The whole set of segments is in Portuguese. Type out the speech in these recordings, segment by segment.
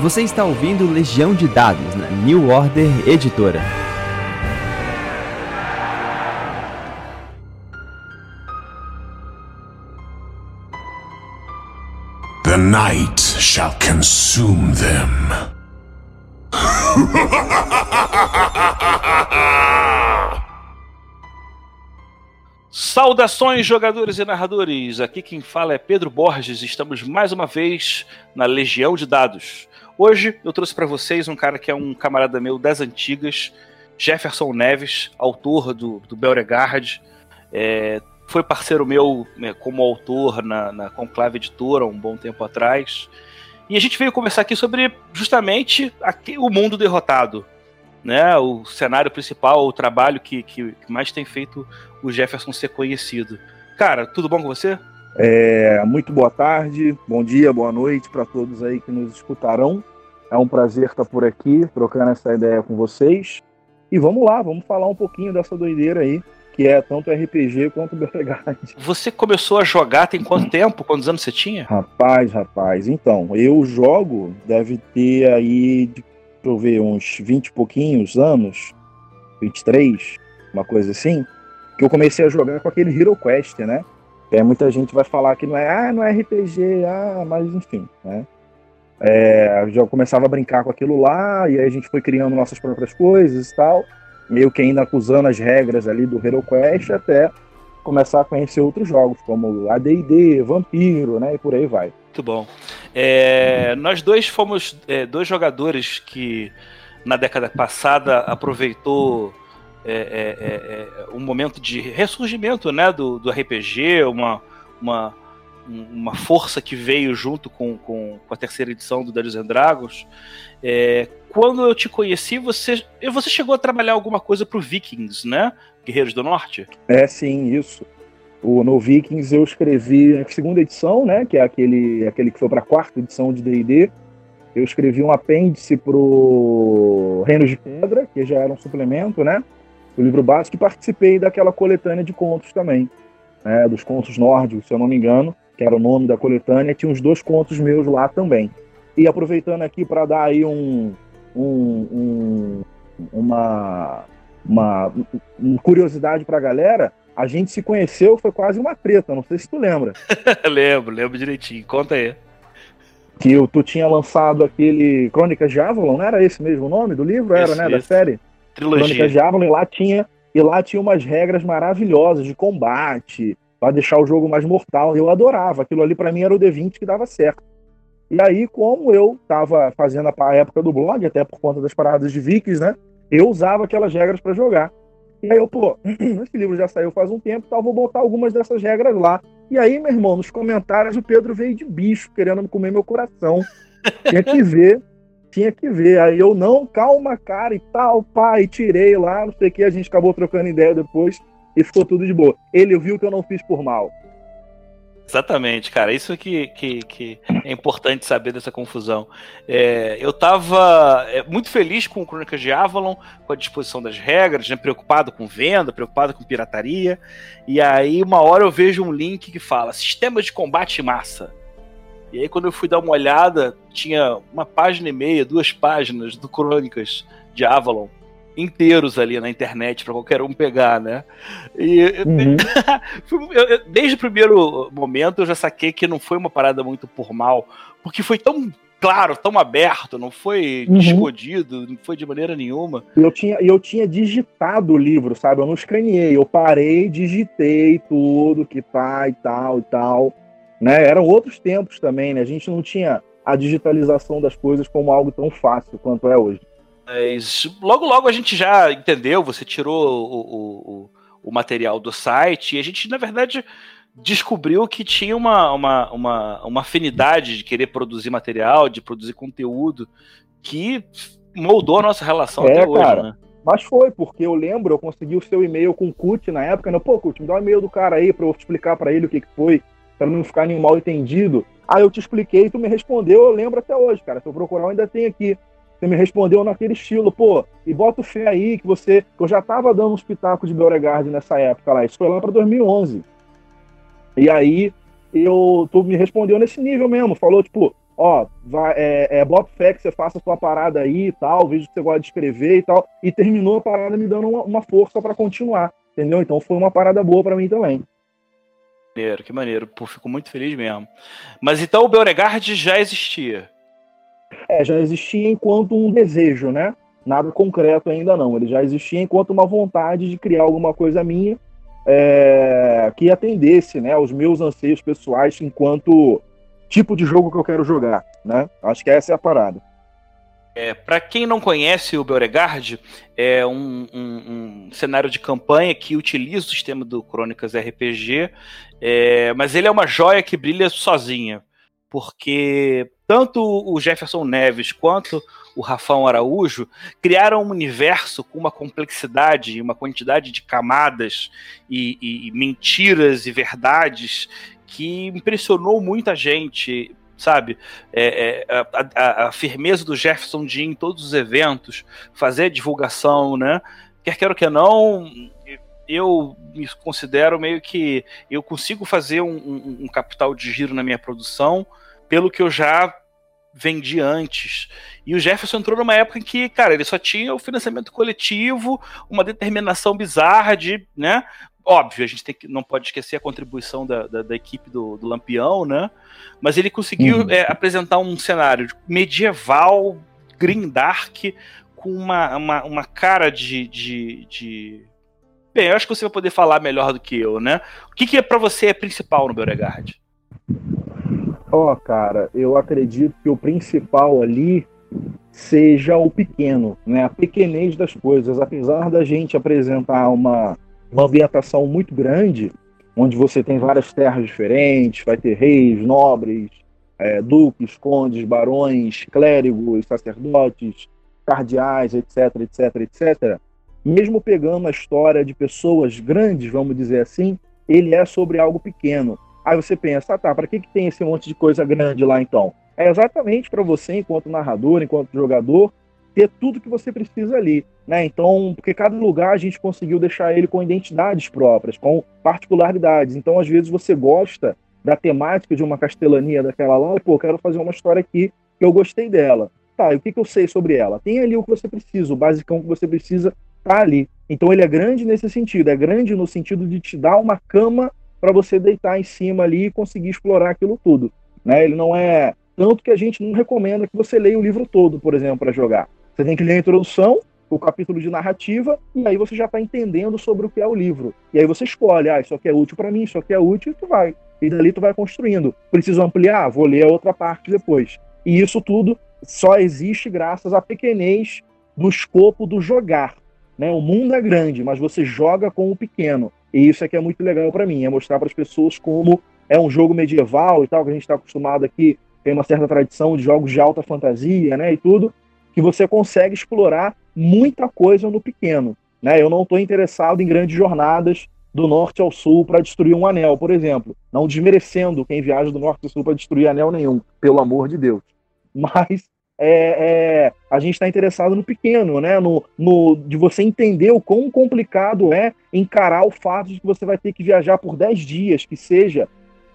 Você está ouvindo Legião de Dados na New Order Editora. The night shall consume them. Saudações, jogadores e narradores! Aqui quem fala é Pedro Borges. Estamos mais uma vez na Legião de Dados. Hoje eu trouxe para vocês um cara que é um camarada meu das antigas, Jefferson Neves, autor do, do Beauregard. É, foi parceiro meu né, como autor na, na Conclave Editora um bom tempo atrás. E a gente veio conversar aqui sobre justamente aqui, o mundo derrotado. Né, o cenário principal, o trabalho que, que, mais tem feito o Jefferson ser conhecido. Cara, tudo bom com você? É, muito boa tarde, bom dia, boa noite para todos aí que nos escutarão. É um prazer estar por aqui, trocando essa ideia com vocês. E vamos lá, vamos falar um pouquinho dessa doideira aí, que é tanto RPG quanto Beauregard. Você começou a jogar tem quanto tempo? Quantos anos você tinha? Rapaz, rapaz, então, eu jogo, deve ter aí, deixa eu ver, uns 20 e pouquinhos anos, 23, uma coisa assim, que eu comecei a jogar com aquele Hero Quest, né? É, muita gente vai falar que não é, ah, não é RPG, ah, mas enfim, né? É, já começava a brincar com aquilo lá, e aí a gente foi criando nossas próprias coisas e tal, meio que ainda acusando as regras ali do Hero Quest até começar a conhecer outros jogos, como AD&D, Vampiro, né, e por aí vai. Muito bom. É, nós dois fomos é, dois jogadores que na década passada aproveitou é, é, é, um momento de ressurgimento né, do, do RPG, uma, uma, uma força que veio junto com, com, com a terceira edição do Dungeons and Dragons. É, quando eu te conheci, você, você chegou a trabalhar alguma coisa para o Vikings, né? Guerreiros do Norte? É, sim, isso. O, no Vikings eu escrevi a segunda edição, né? Que é aquele, aquele que foi para a quarta edição de D&D. Eu escrevi um apêndice pro Reinos de Pedra, que já era um suplemento, né? o livro básico, e participei daquela coletânea de contos também, né, dos contos nórdicos, se eu não me engano, que era o nome da coletânea, tinha uns dois contos meus lá também. E aproveitando aqui para dar aí um, um, um uma, uma, uma curiosidade para a galera, a gente se conheceu, foi quase uma treta, não sei se tu lembra. lembro, lembro direitinho, conta aí. Que eu, tu tinha lançado aquele Crônicas de Avalon, não era esse mesmo o nome do livro? Era, né, da série? Trilogia. Crônicas de Avalon, e lá tinha e lá tinha umas regras maravilhosas de combate, para deixar o jogo mais mortal. Eu adorava, aquilo ali para mim era o D20 que dava certo. E aí, como eu estava fazendo a época do blog, até por conta das paradas de Vikings, né? Eu usava aquelas regras para jogar. E aí eu, pô, esse livro já saiu faz um tempo, tal, vou botar algumas dessas regras lá. E aí, meu irmão, nos comentários o Pedro veio de bicho, querendo comer meu coração. Tinha que ver tinha que ver. Aí eu, não, calma, cara, e tal, pai, tirei lá, não sei o que, a gente acabou trocando ideia depois e ficou tudo de boa. Ele viu que eu não fiz por mal. Exatamente, cara. Isso que, que, que é importante saber dessa confusão. É, eu estava é, muito feliz com o Crônicas de Avalon, com a disposição das regras, né, preocupado com venda, preocupado com pirataria. E aí, uma hora eu vejo um link que fala Sistema de Combate Massa. E aí, quando eu fui dar uma olhada, tinha uma página e meia, duas páginas do Crônicas de Avalon inteiros ali na internet para qualquer um pegar, né? E uhum. desde o primeiro momento eu já saquei que não foi uma parada muito por mal, porque foi tão claro, tão aberto, não foi uhum. escondido, não foi de maneira nenhuma. Eu tinha, eu tinha digitado o livro, sabe? Eu não escaneei, eu parei, digitei tudo que tá e tal e tal. Né? Eram outros tempos também, né? A gente não tinha a digitalização das coisas como algo tão fácil quanto é hoje. Mas logo, logo a gente já entendeu, você tirou o, o, o material do site e a gente, na verdade, descobriu que tinha uma, uma, uma, uma afinidade de querer produzir material, de produzir conteúdo, que moldou a nossa relação é, até hoje, cara. né? Mas foi, porque eu lembro, eu consegui o seu e-mail com o Cut na época, né? Pô, Cut, me dá o um e-mail do cara aí pra eu explicar para ele o que, que foi para não ficar nenhum mal entendido. Aí eu te expliquei, tu me respondeu, eu lembro até hoje, cara. Se eu procurar, eu ainda tem aqui. Você me respondeu naquele estilo, pô, e bota fé aí que você. Que eu já tava dando uns pitacos de Beauregard nessa época lá. Isso foi lá para 2011. E aí, eu, tu me respondeu nesse nível mesmo. Falou, tipo, ó, vai, é, é, bota fé que você faça a sua parada aí e tal, vejo que você gosta de escrever e tal. E terminou a parada me dando uma, uma força para continuar, entendeu? Então foi uma parada boa para mim também. Que maneiro, que maneiro. Pô, fico muito feliz mesmo. Mas então o Beauregard já existia? É, já existia enquanto um desejo, né? Nada concreto ainda não. Ele já existia enquanto uma vontade de criar alguma coisa minha é, que atendesse né, aos meus anseios pessoais enquanto tipo de jogo que eu quero jogar, né? Acho que essa é a parada. É, para quem não conhece o Beauregard, é um, um, um, cenário de campanha que utiliza o sistema do Crônicas RPG, é, mas ele é uma joia que brilha sozinha, porque tanto o Jefferson Neves quanto o Rafão Araújo criaram um universo com uma complexidade, uma quantidade de camadas e, e, e mentiras e verdades que impressionou muita gente, sabe? É, é, a, a, a, firmeza do Jefferson Dean em todos os eventos, fazer divulgação, né? Quer queira ou quer não, eu me considero meio que eu consigo fazer um, um, um, capital de giro na minha produção pelo que eu já vendi antes. E o Jefferson entrou numa época em que, cara, ele só tinha o financiamento coletivo, uma determinação bizarra de, né, óbvio, a gente tem que, não pode esquecer a contribuição da, da, da equipe do, do, Lampião, né? Mas ele conseguiu uhum. é, apresentar um cenário medieval, green dark, com uma, uma, uma cara de, de, de, Bem, eu acho que você vai poder falar melhor do que eu, né? O que, que é para você é principal no Beauregard? Ó, oh, cara, eu acredito que o principal ali seja o pequeno, né? A pequenez das coisas. Apesar da gente apresentar uma ambientação muito grande, onde você tem várias terras diferentes, vai ter reis, nobres, é, duques, condes, barões, clérigos, sacerdotes, cardeais, etc, etc, etc. Mesmo pegando a história de pessoas grandes, vamos dizer assim, ele é sobre algo pequeno. Aí você pensa, ah, tá, para que, que tem esse monte de coisa grande lá então? É exatamente para você, enquanto narrador, enquanto jogador, ter tudo que você precisa ali. Né? Então, porque cada lugar a gente conseguiu deixar ele com identidades próprias, com particularidades. Então, às vezes, você gosta da temática de uma castelania daquela lá, pô, quero fazer uma história aqui que eu gostei dela. Tá, e o que, que eu sei sobre ela? Tem ali o que você precisa, o basicão que você precisa tá ali. Então ele é grande nesse sentido, é grande no sentido de te dar uma cama para você deitar em cima ali e conseguir explorar aquilo tudo. Né? Ele não é tanto que a gente não recomenda que você leia o livro todo, por exemplo, para jogar. Você tem que ler a introdução, o capítulo de narrativa, e aí você já está entendendo sobre o que é o livro. E aí você escolhe, ah, isso aqui é útil para mim, isso aqui é útil, e tu vai. E dali tu vai construindo. Preciso ampliar? Vou ler a outra parte depois. E isso tudo só existe graças à pequenez do escopo do jogar. Né? O mundo é grande, mas você joga com o pequeno. E isso é que é muito legal para mim, é mostrar para as pessoas como é um jogo medieval e tal, que a gente está acostumado aqui, tem uma certa tradição de jogos de alta fantasia, né, e tudo, que você consegue explorar muita coisa no pequeno. Né? Eu não estou interessado em grandes jornadas do norte ao sul para destruir um anel, por exemplo. Não desmerecendo quem viaja do norte ao sul para destruir anel nenhum, pelo amor de Deus. Mas é, é, a gente está interessado no pequeno, né? No, no, de você entender o quão complicado é encarar o fato de que você vai ter que viajar por 10 dias, que seja,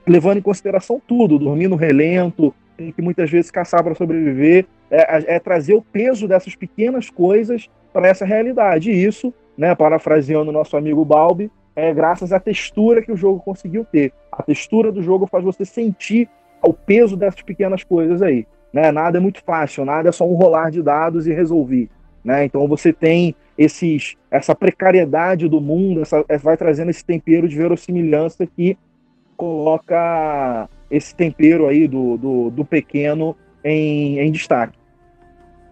levando em consideração tudo, dormir no relento, tem que muitas vezes caçar para sobreviver, é, é, trazer o peso dessas pequenas coisas para essa realidade. E isso, né, parafraseando o nosso amigo Balbi, é graças à textura que o jogo conseguiu ter. A textura do jogo faz você sentir o peso dessas pequenas coisas aí. Né? Nada é muito fácil, nada é só um rolar de dados e resolver. Né? Então você tem esses, essa precariedade do mundo, essa, é, vai trazendo esse tempero de verossimilhança que coloca esse tempero aí do, do, do pequeno em, em destaque.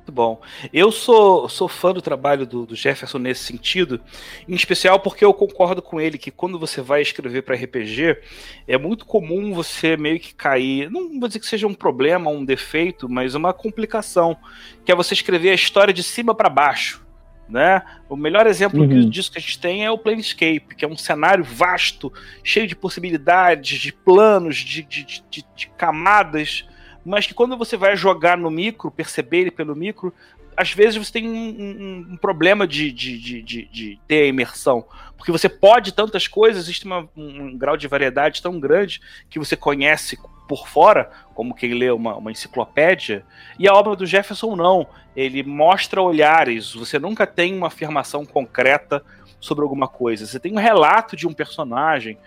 Muito bom. Eu sou, sou fã do trabalho do, do, Jefferson nesse sentido, em especial porque eu concordo com ele que quando você vai escrever para RPG, é muito comum você meio que cair, não vou dizer que seja um problema, um defeito, mas uma complicação, que é você escrever a história de cima para baixo. Né? O melhor exemplo uhum. disso que a gente tem é o Planescape, que é um cenário vasto, cheio de possibilidades, de planos, de, de, de, de camadas, mas que quando você vai jogar no micro, perceber ele pelo micro, às vezes você tem um, um, um problema de, de, de, de, ter a imersão. Porque você pode tantas coisas, existe uma, um grau de variedade tão grande que você conhece por fora, como quem lê uma, uma enciclopédia, e a obra do Jefferson não. Ele mostra olhares, você nunca tem uma afirmação concreta sobre alguma coisa. Você tem um relato de um personagem,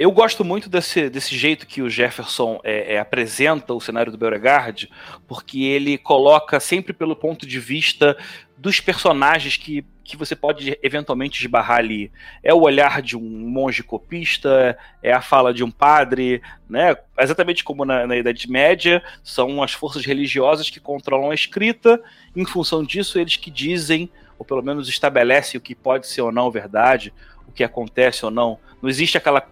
eu gosto muito desse, desse jeito que o Jefferson é, é, apresenta o cenário do Beauregard, porque ele coloca sempre pelo ponto de vista dos personagens que, que você pode eventualmente esbarrar ali. É o olhar de um monge copista, é a fala de um padre, né? Exatamente como na, na Idade Média, são as forças religiosas que controlam a escrita, em função disso, eles que dizem, ou pelo menos estabelecem o que pode ser ou não verdade, o que acontece ou não. Não existe aquela,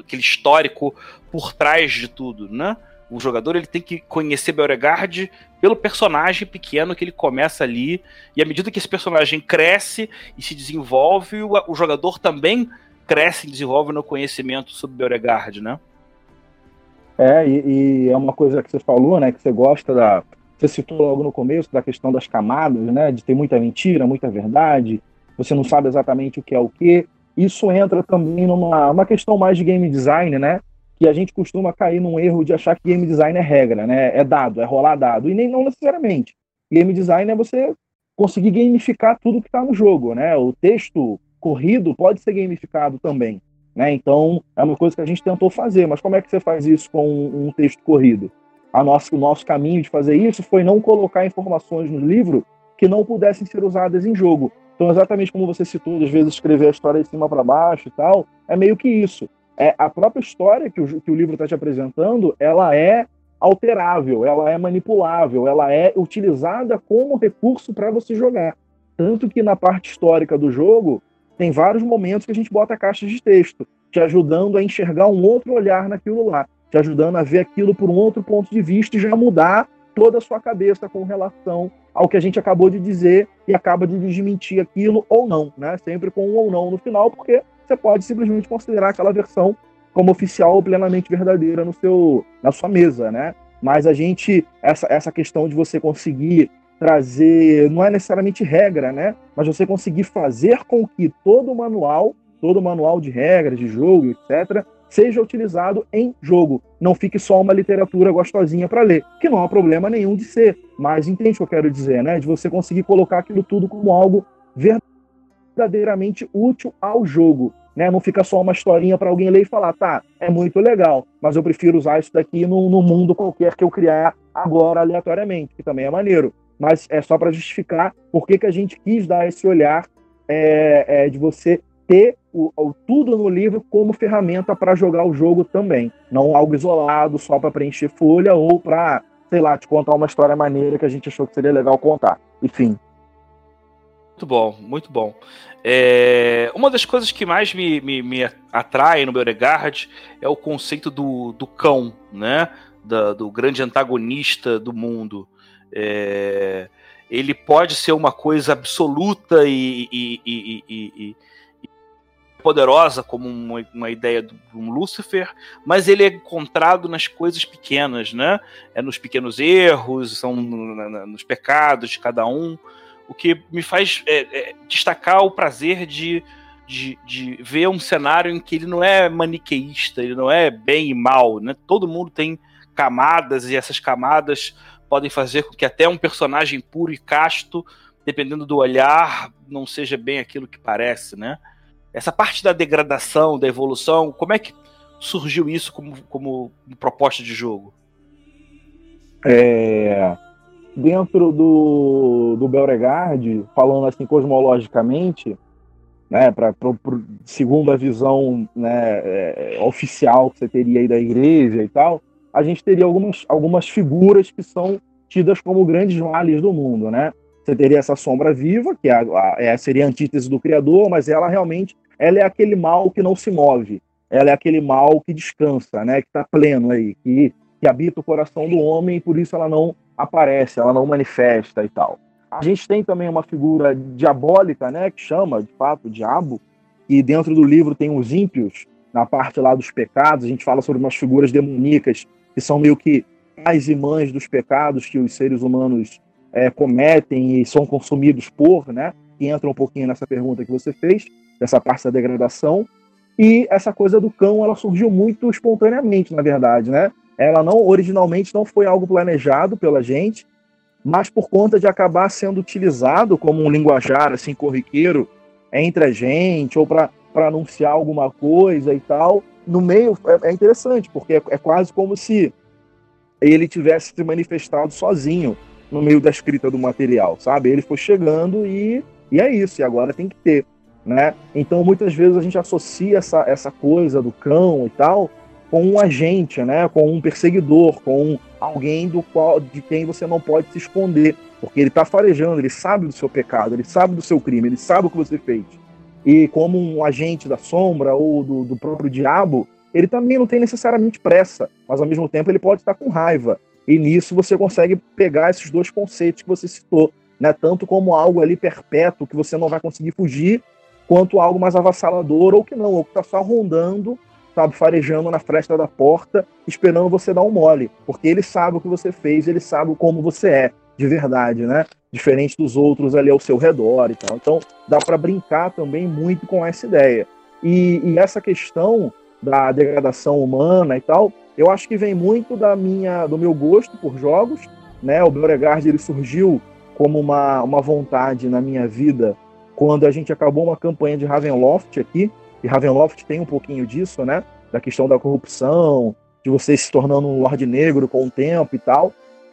aquele histórico por trás de tudo, né? O jogador ele tem que conhecer Beauregard pelo personagem pequeno que ele começa ali, e à medida que esse personagem cresce e se desenvolve, o, o jogador também cresce e desenvolve no conhecimento sobre Beauregard, né? É, e, e, é uma coisa que você falou, né, que você gosta da... Você citou logo no começo da questão das camadas, né, de ter muita mentira, muita verdade, você não sabe exatamente o que é o que, isso entra também numa uma questão mais de game design, né? Que a gente costuma cair num erro de achar que game design é regra, né? É dado, é rolar dado. E nem não necessariamente. Game design é você conseguir gamificar tudo que está no jogo, né? O texto corrido pode ser gamificado também, né? Então é uma coisa que a gente tentou fazer. Mas como é que você faz isso com um texto corrido? A nosso, o nosso caminho de fazer isso foi não colocar informações no livro que não pudessem ser usadas em jogo. Então, exatamente como você citou, às vezes escrever a história de cima para baixo e tal, é meio que isso. É a própria história que o, que o livro está te apresentando, ela é alterável, ela é manipulável, ela é utilizada como recurso para você jogar. Tanto que na parte histórica do jogo, tem vários momentos que a gente bota caixas de texto, te ajudando a enxergar um outro olhar naquilo lá, te ajudando a ver aquilo por um outro ponto de vista e já mudar toda a sua cabeça com relação ao que a gente acabou de dizer e acaba de desmentir aquilo ou não, né? Sempre com um ou não no final, porque você pode simplesmente considerar aquela versão como oficial ou plenamente verdadeira no seu, na sua mesa, né? Mas a gente, essa, essa questão de você conseguir trazer, não é necessariamente regra, né? Mas você conseguir fazer com que todo o manual, todo o manual de regras, de jogo, etc., seja utilizado em jogo. Não fique só uma literatura gostosinha para ler, que não há problema nenhum de ser. Mas entende o que eu quero dizer, né? De você conseguir colocar aquilo tudo como algo verdadeiramente útil ao jogo. Né? Não fica só uma historinha para alguém ler e falar, tá, é muito legal, mas eu prefiro usar isso daqui no, no mundo qualquer que eu criar agora aleatoriamente, que também é maneiro. Mas é só para justificar por que, que a gente quis dar esse olhar é, é, de você ter o, o, tudo no livro como ferramenta para jogar o jogo também. Não algo isolado só para preencher folha ou para, sei lá, te contar uma história maneira que a gente achou que seria legal contar. Enfim. Muito bom, muito bom. É, uma das coisas que mais me, me, me atrai no Beauregard é o conceito do, do cão, né? Da, do grande antagonista do mundo. É, ele pode ser uma coisa absoluta e, e, e, e poderosa como uma, uma ideia de um Lúcifer, mas ele é encontrado nas coisas pequenas, né? É nos pequenos erros, são no, nos pecados de cada um, o que me faz é, é, destacar o prazer de, de, de, ver um cenário em que ele não é maniqueísta, ele não é bem e mal, né? Todo mundo tem camadas e essas camadas podem fazer com que até um personagem puro e casto, dependendo do olhar, não seja bem aquilo que parece, né? Essa parte da degradação, da evolução, como é que surgiu isso como, como proposta de jogo? É, dentro do, do Beauregard, falando assim cosmologicamente, né, pra, pra, pra, segundo a visão né, é, oficial que você teria aí da igreja e tal, a gente teria algumas, algumas figuras que são tidas como grandes males do mundo, né? Você teria essa sombra viva, que é a, a, é, seria a antítese do Criador, mas ela realmente ela é aquele mal que não se move, ela é aquele mal que descansa, né, que está pleno aí, que, que habita o coração do homem e por isso ela não aparece, ela não manifesta e tal. A gente tem também uma figura diabólica, né, que chama, de fato, o diabo, e dentro do livro tem os ímpios, na parte lá dos pecados, a gente fala sobre umas figuras demoníacas que são meio que e mães dos pecados que os seres humanos é, cometem e são consumidos por, né, entra um pouquinho nessa pergunta que você fez dessa parte da degradação. E essa coisa do cão, ela surgiu muito espontaneamente, na verdade, né? ela não originalmente não foi algo planejado pela gente, mas por conta de acabar sendo utilizado como um linguajar assim corriqueiro entre a gente ou para anunciar alguma coisa e tal, no meio é, é interessante porque é, é quase como se ele tivesse se manifestado sozinho no meio da escrita do material, sabe? Ele foi chegando e, e é isso, e agora tem que ter, né? Então muitas vezes a gente associa essa, essa coisa do cão e tal com um agente, né? Com um perseguidor, com alguém do qual de quem você não pode se esconder, porque ele está farejando, ele sabe do seu pecado, ele sabe do seu crime, ele sabe o que você fez. E como um agente da sombra ou do, do próprio diabo, ele também não tem necessariamente pressa, mas ao mesmo tempo ele pode estar com raiva. E nisso você consegue pegar esses dois conceitos que você citou, né? Tanto como algo ali perpétuo que você não vai conseguir fugir, quanto algo mais avassalador ou que não, ou que está só rondando, sabe, farejando na fresta da porta, esperando você dar um mole, porque ele sabe o que você fez, ele sabe como você é de verdade, né? Diferente dos outros ali ao seu redor e tal. Então, dá para brincar também muito com essa ideia. E, e essa questão da degradação humana e tal, eu acho que vem muito da minha, do meu gosto por jogos, né? O Beauregard ele surgiu como uma, uma vontade na minha vida quando a gente acabou uma campanha de Ravenloft aqui, e Ravenloft tem um pouquinho disso, né? Da questão da corrupção, de você se tornando um Lorde Negro com o tempo e tal.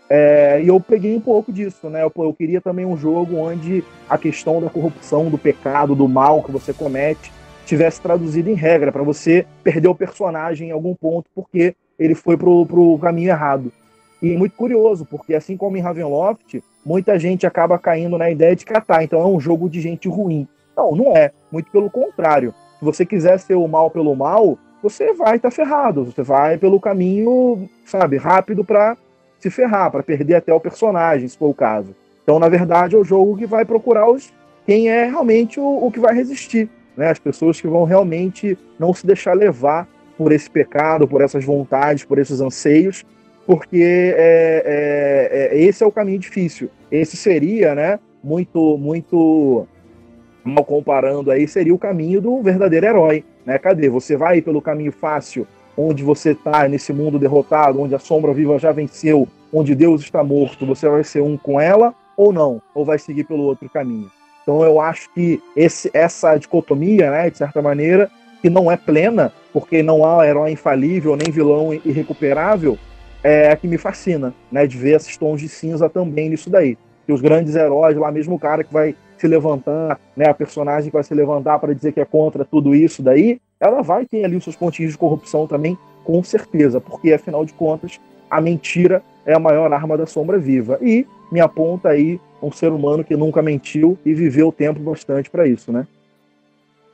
É, e eu peguei um pouco disso, né? Eu, eu queria também um jogo onde a questão da corrupção, do pecado, do mal que você comete, tivesse traduzido em regra, para você perder o personagem em algum ponto, porque ele foi pro, pro caminho errado. E é muito curioso, porque assim como em Ravenloft, muita gente acaba caindo na ideia de catar, então é um jogo de gente ruim. Não, não é. Muito pelo contrário. Se você quiser ser o mal pelo mal, você vai estar tá ferrado. Você vai pelo caminho, sabe, rápido para se ferrar, para perder até o personagem, se for o caso. Então, na verdade, é o jogo que vai procurar os quem é realmente o, o que vai resistir né? As pessoas que vão realmente não se deixar levar por esse pecado, por essas vontades, por esses anseios, porque é, é, é, esse é o caminho difícil. Esse seria, né? Muito, muito mal comparando aí, seria o caminho do verdadeiro herói, né? Cadê? Você vai pelo caminho fácil, onde você está nesse mundo derrotado, onde a sombra viva já venceu, onde Deus está morto, você vai ser um com ela ou não? Ou vai seguir pelo outro caminho? Então eu acho que esse, essa dicotomia, né, de certa maneira, que não é plena, porque não há herói infalível nem vilão irrecuperável, é que me fascina, né, de ver esses tons de cinza também nisso daí. Que os grandes heróis, lá mesmo o cara que vai se levantar, né, a personagem que vai se levantar para dizer que é contra tudo isso daí, ela vai ter ali os seus pontinhos de corrupção também, com certeza, porque afinal de contas, a mentira é a maior arma da sombra viva. E me aponta aí um ser humano que nunca mentiu e viveu tempo bastante para isso, né?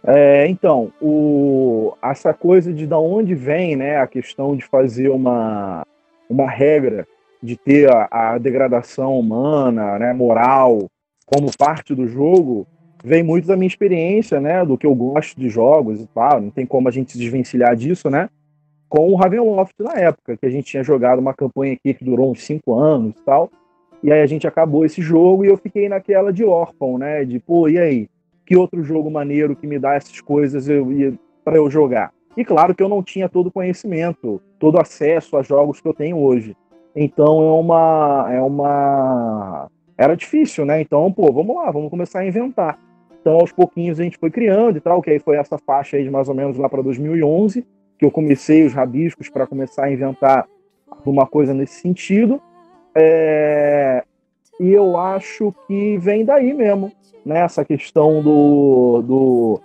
É, então, o, essa coisa de da onde vem né, a questão de fazer uma, uma regra de ter a, a degradação humana, né, moral, como parte do jogo, vem muito da minha experiência, né, do que eu gosto de jogos e tal, não tem como a gente se desvencilhar disso, né, com o Ravenloft na época, que a gente tinha jogado uma campanha aqui que durou uns cinco anos e tal, e aí a gente acabou esse jogo e eu fiquei naquela de órfão, né? De, pô, e aí? Que outro jogo maneiro que me dá essas coisas eu, para eu jogar? E claro que eu não tinha todo o conhecimento, todo acesso a jogos que eu tenho hoje. Então é uma. É uma. Era difícil, né? Então, pô, vamos lá, vamos começar a inventar. Então, aos pouquinhos a gente foi criando e tal, que aí foi essa faixa aí de mais ou menos lá para 2011, que eu comecei os rabiscos para começar a inventar alguma coisa nesse sentido. É, e eu acho que vem daí mesmo, né? Essa questão do, do.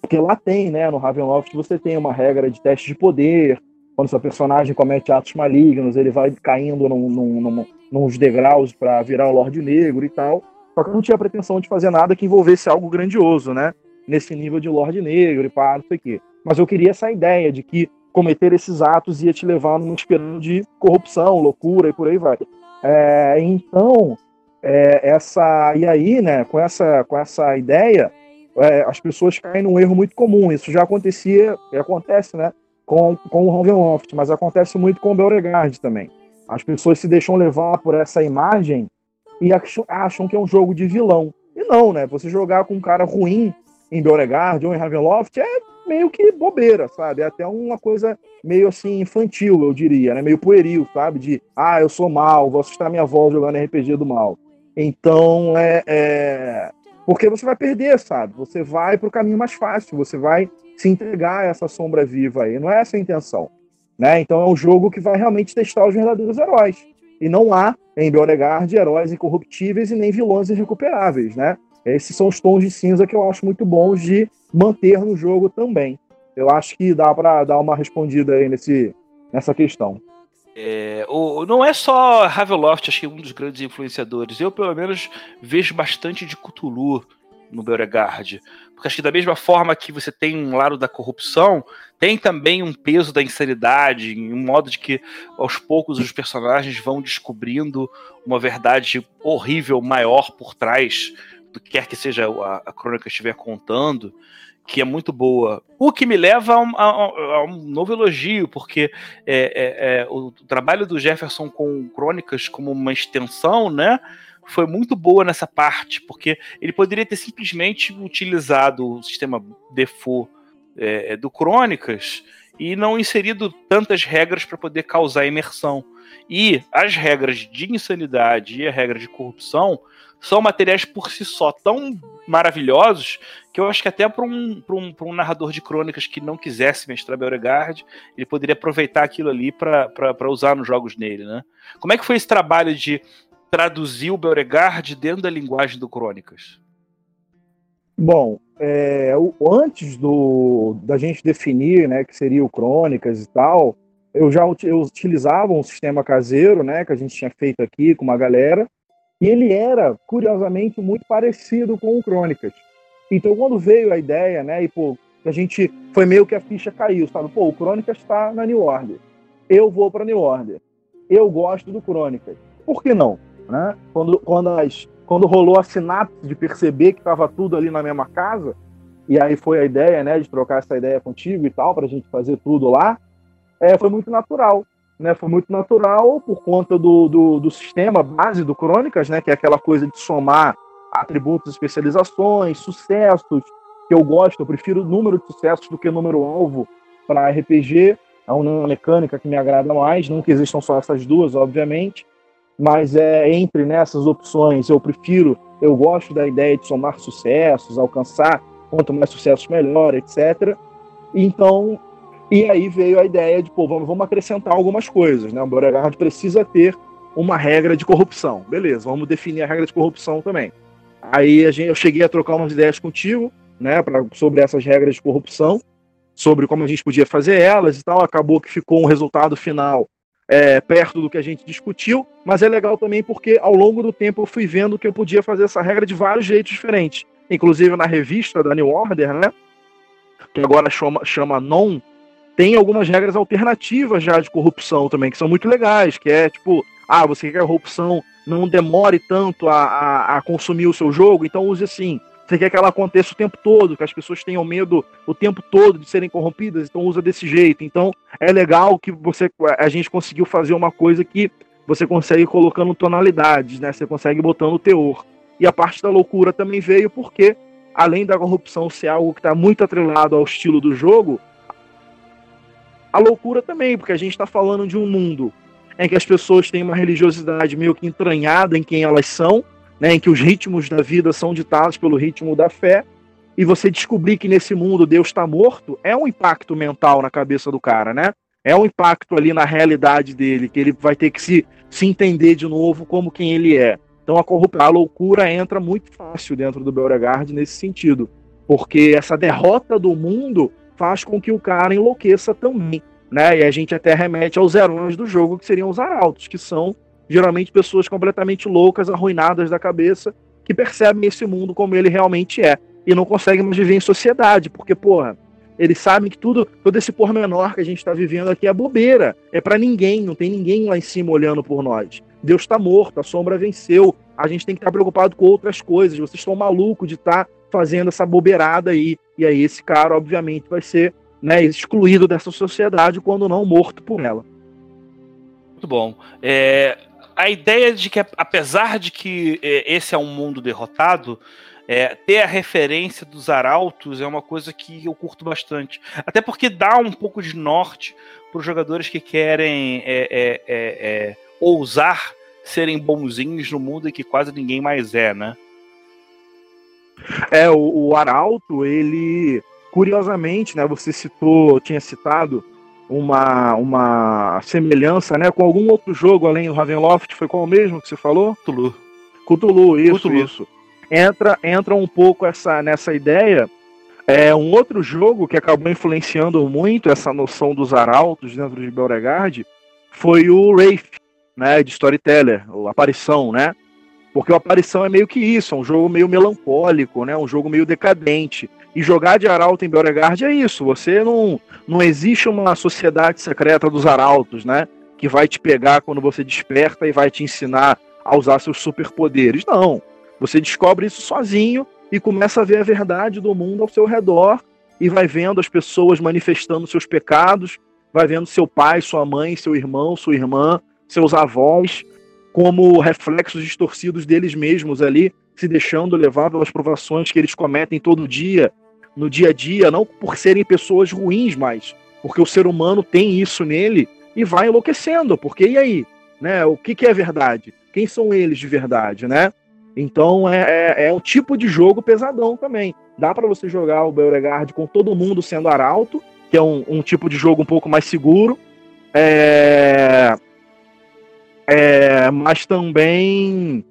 Porque lá tem, né? No Ravenloft você tem uma regra de teste de poder. Quando seu personagem comete atos malignos, ele vai caindo num, num, num, nos degraus para virar o Lorde Negro e tal. Só que eu não tinha pretensão de fazer nada que envolvesse algo grandioso, né? Nesse nível de Lorde Negro e pá, não sei o quê. Mas eu queria essa ideia de que cometer esses atos ia te levar num esperando de corrupção, loucura e por aí vai. É, então, é, essa e aí, né, com essa com essa ideia, é, as pessoas caem num erro muito comum. Isso já acontecia, e acontece, né, com, com o Ravenloft, mas acontece muito com o Beauregard também. As pessoas se deixam levar por essa imagem e acham, acham que é um jogo de vilão. E não, né? Você jogar com um cara ruim em Beauregard ou em Ravenloft é meio que bobeira, sabe? É até uma coisa meio assim infantil, eu diria, né? Meio pueril, sabe? De, ah, eu sou mal, vou assustar minha avó jogando RPG do mal. Então, é, é... Porque você vai perder, sabe? Você vai para o caminho mais fácil, você vai se entregar a essa sombra viva aí. Não é essa a intenção. Né? Então é um jogo que vai realmente testar os verdadeiros heróis. E não há, em Beauregard, heróis incorruptíveis e nem vilões irrecuperáveis, né? Esses são os tons de cinza que eu acho muito bons de manter no jogo também. Eu acho que dá para dar uma respondida aí nesse, nessa questão. É, o, não é só Haveloft, acho que é um dos grandes influenciadores. Eu, pelo menos, vejo bastante de Cthulhu no Beauregard. Porque acho que da mesma forma que você tem um lado da corrupção, tem também um peso da insanidade, um modo de que aos poucos os personagens vão descobrindo uma verdade horrível maior por trás do que quer que seja a, a crônica estiver contando, que é muito boa. O que me leva a um, a, a um novo elogio, porque é, é, é, o trabalho do Jefferson com crônicas como uma extensão, né? Foi muito boa nessa parte, porque ele poderia ter simplesmente utilizado o sistema default é, do Crônicas e não inserido tantas regras para poder causar imersão. E as regras de insanidade e a regra de corrupção são materiais por si só tão maravilhosos que eu acho que até para um, um, um narrador de crônicas que não quisesse mestrar Beauregard, ele poderia aproveitar aquilo ali para usar nos jogos nele, né? Como é que foi esse trabalho de traduzir o Beauregard dentro da linguagem do Crônicas? Bom, é, antes do, da gente definir, né, que seria o Crônicas e tal, eu já eu utilizava um sistema caseiro, né, que a gente tinha feito aqui com uma galera, e ele era, curiosamente, muito parecido com o Crônicas. Então, quando veio a ideia, né, e pô, a gente foi meio que a ficha caiu, sabe? Pô, o Crônicas está na New Order. Eu vou para New Order. Eu gosto do Crônicas. Por que não? Né? Quando, quando, as, quando rolou a sinapse de perceber que estava tudo ali na mesma casa, e aí foi a ideia, né, de trocar essa ideia contigo e tal, para a gente fazer tudo lá, é, foi muito natural né, foi muito natural por conta do, do, do, sistema base do Crônicas, né, que é aquela coisa de somar atributos, especializações, sucessos, que eu gosto, eu prefiro número de sucessos do que número alvo para RPG, é uma mecânica que me agrada mais, não que existam só essas duas, obviamente, mas é entre nessas opções eu prefiro, eu gosto da ideia de somar sucessos, alcançar quanto mais sucessos melhor, etc. Então e aí veio a ideia de, pô, vamos, vamos acrescentar algumas coisas, né? O Beauregard precisa ter uma regra de corrupção. Beleza, vamos definir a regra de corrupção também. Aí a gente, eu cheguei a trocar umas ideias contigo, né, pra, sobre essas regras de corrupção, sobre como a gente podia fazer elas e tal. Acabou que ficou um resultado final é, perto do que a gente discutiu, mas é legal também porque ao longo do tempo eu fui vendo que eu podia fazer essa regra de vários jeitos diferentes. Inclusive na revista da New Order, né, que agora chama, chama Non, tem algumas regras alternativas já de corrupção também, que são muito legais, que é tipo, ah, você quer que a corrupção não demore tanto a, a, a, consumir o seu jogo, então use assim. Você quer que ela aconteça o tempo todo, que as pessoas tenham medo o tempo todo de serem corrompidas, então usa desse jeito. Então é legal que você a gente conseguiu fazer uma coisa que você consegue colocando tonalidades, né? Você consegue botando teor. E a parte da loucura também veio porque, além da corrupção ser algo que está muito atrelado ao estilo do jogo, a loucura também, porque a gente está falando de um mundo em que as pessoas têm uma religiosidade meio que entranhada em quem elas são, né, em que os ritmos da vida são ditados pelo ritmo da fé, e você descobrir que nesse mundo Deus está morto é um impacto mental na cabeça do cara, né? É um impacto ali na realidade dele, que ele vai ter que se, se entender de novo como quem ele é. Então a, corrupção, a loucura entra muito fácil dentro do Beauregard nesse sentido, porque essa derrota do mundo faz com que o cara enlouqueça também, né? E a gente até remete aos heróis do jogo, que seriam os arautos, que são geralmente pessoas completamente loucas, arruinadas da cabeça, que percebem esse mundo como ele realmente é e não conseguem mais viver em sociedade, porque, porra, eles sabem que tudo, todo esse pormenor que a gente está vivendo aqui é bobeira, é para ninguém, não tem ninguém lá em cima olhando por nós. Deus está morto, a sombra venceu, a gente tem que estar tá preocupado com outras coisas, vocês estão malucos de estar tá fazendo essa bobeirada aí. E aí esse cara, obviamente, vai ser né, excluído dessa sociedade, quando não morto por ela. Muito bom. É, a ideia de que, apesar de que é, esse é um mundo derrotado, é, ter a referência dos arautos é uma coisa que eu curto bastante. Até porque dá um pouco de norte para os jogadores que querem é, é, é, é, ousar serem bonzinhos no mundo e que quase ninguém mais é, né? É, o, o Arauto, ele, curiosamente, né, você citou, tinha citado uma, uma semelhança, né, com algum outro jogo além do Ravenloft, foi qual mesmo que você falou? Cthulhu. Cthulhu, isso, Cthulhu. isso entra, entra um pouco essa, nessa ideia. É um outro jogo que acabou influenciando muito essa noção dos arautos dentro de Beauregard foi o Wraith, né, de Storyteller, o Aparição, né? Porque o Aparição é meio que isso, é um jogo meio melancólico, né? Um jogo meio decadente. E jogar de arauto em Beauregard é isso, você não não existe uma sociedade secreta dos arautos, né? Que vai te pegar quando você desperta e vai te ensinar a usar seus superpoderes. Não. Você descobre isso sozinho e começa a ver a verdade do mundo ao seu redor e vai vendo as pessoas manifestando seus pecados, vai vendo seu pai, sua mãe, seu irmão, sua irmã, seus avós como reflexos distorcidos deles mesmos ali, se deixando levar pelas provações que eles cometem todo dia, no dia a dia, não por serem pessoas ruins, mas porque o ser humano tem isso nele e vai enlouquecendo, porque e aí? Né? O que, que é verdade? Quem são eles de verdade, né? Então é, é, é um tipo de jogo pesadão também. Dá para você jogar o Beauregard com todo mundo sendo arauto, que é um, um tipo de jogo um pouco mais seguro. É, é, mas também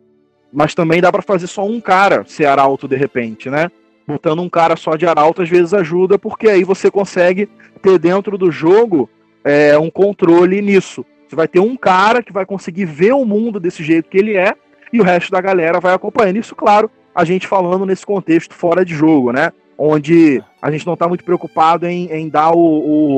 mas também dá para fazer só um cara ser arauto de repente, né? Botando um cara só de arauto às vezes ajuda, porque aí você consegue ter dentro do jogo é, um controle nisso. Você vai ter um cara que vai conseguir ver o mundo desse jeito que ele é, e o resto da galera vai acompanhando. Isso, claro, a gente falando nesse contexto fora de jogo, né? Onde a gente não está muito preocupado em, em dar, o,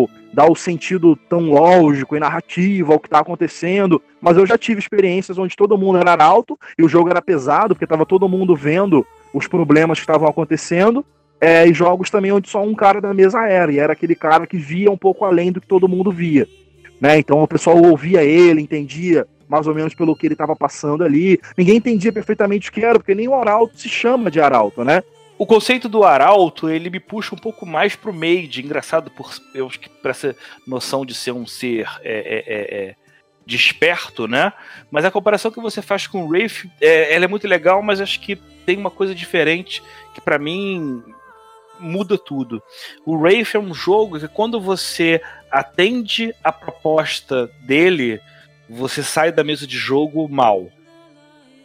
o, dar o sentido tão lógico e narrativo ao que está acontecendo. Mas eu já tive experiências onde todo mundo era alto e o jogo era pesado, porque estava todo mundo vendo os problemas que estavam acontecendo. É, e jogos também onde só um cara da mesa era, e era aquele cara que via um pouco além do que todo mundo via. Né? Então o pessoal ouvia ele, entendia mais ou menos pelo que ele estava passando ali. Ninguém entendia perfeitamente o que era, porque nem o arauto se chama de arauto, né? O conceito do arauto, ele me puxa um pouco mais pro Made, engraçado por eu acho que para essa noção de ser um ser é, é, é, é, desperto, né? Mas a comparação que você faz com o Wraith, é, ela é muito legal, mas acho que tem uma coisa diferente que para mim muda tudo. O Wraith é um jogo que quando você atende a proposta dele, você sai da mesa de jogo mal.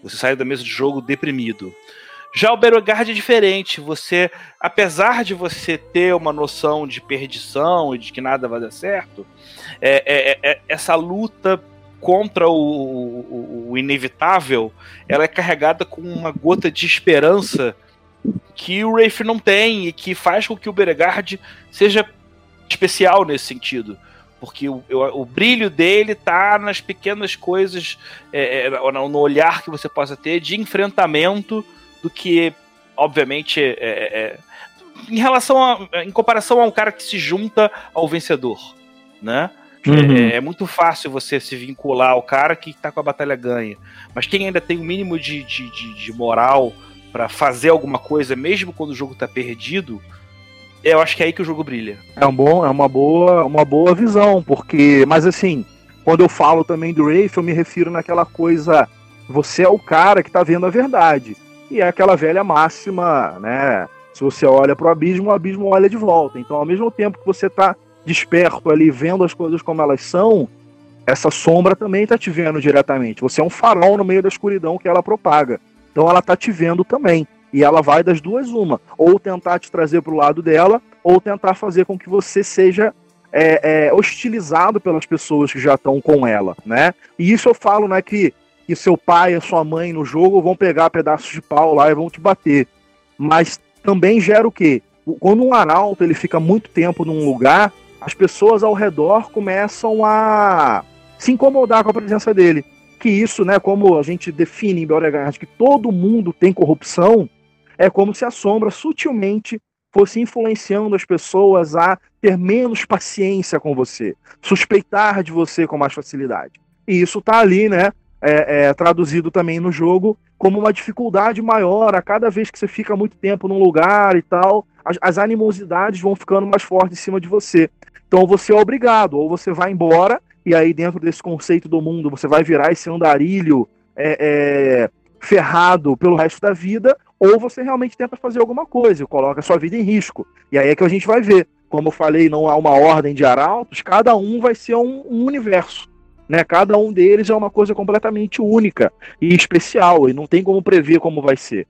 Você sai da mesa de jogo deprimido. Já o Beauregard é diferente. Você, apesar de você ter uma noção de perdição e de que nada vai dar certo, é, é, é, é essa luta contra o, o, o, inevitável, ela é carregada com uma gota de esperança que o Rafe não tem e que faz com que o Beauregard seja especial nesse sentido porque o, o, brilho dele tá nas pequenas coisas, é, é, no olhar que você possa ter de enfrentamento do que, obviamente, é, é, é, em relação a, em comparação a um cara que se junta ao vencedor, né? Uhum. É, é, muito fácil você se vincular ao cara que tá com a batalha ganha. Mas quem ainda tem o um mínimo de, de, de, de moral para fazer alguma coisa, mesmo quando o jogo tá perdido, eu acho que é aí que o jogo brilha. É um bom, é uma boa, uma boa visão, porque, mas assim, quando eu falo também do Rafe, eu me refiro naquela coisa, você é o cara que tá vendo a verdade. E é aquela velha máxima, né? Se você olha pro abismo, o abismo olha de volta. Então, ao mesmo tempo que você tá desperto ali, vendo as coisas como elas são, essa sombra também tá te vendo diretamente. Você é um farol no meio da escuridão que ela propaga. Então ela tá te vendo também. E ela vai das duas uma, ou tentar te trazer para o lado dela, ou tentar fazer com que você seja é, é, hostilizado pelas pessoas que já estão com ela, né? E isso eu falo, né, que, que seu pai e sua mãe no jogo vão pegar pedaços de pau lá e vão te bater. Mas também gera o quê? Quando um arauto ele fica muito tempo num lugar, as pessoas ao redor começam a se incomodar com a presença dele. Que isso, né, como a gente define em Beauregard, que todo mundo tem corrupção, é como se a sombra sutilmente fosse influenciando as pessoas a ter menos paciência com você, suspeitar de você com mais facilidade. E isso está ali, né? É, é, traduzido também no jogo como uma dificuldade maior a cada vez que você fica muito tempo num lugar e tal, as, as animosidades vão ficando mais fortes em cima de você. Então você é obrigado, ou você vai embora, e aí dentro desse conceito do mundo você vai virar esse andarilho é, é, ferrado pelo resto da vida, ou você realmente tenta fazer alguma coisa, coloca sua vida em risco. E aí é que a gente vai ver. Como eu falei, não há uma ordem de arautos, cada um vai ser um, um universo. Né? Cada um deles é uma coisa completamente única e especial, e não tem como prever como vai ser.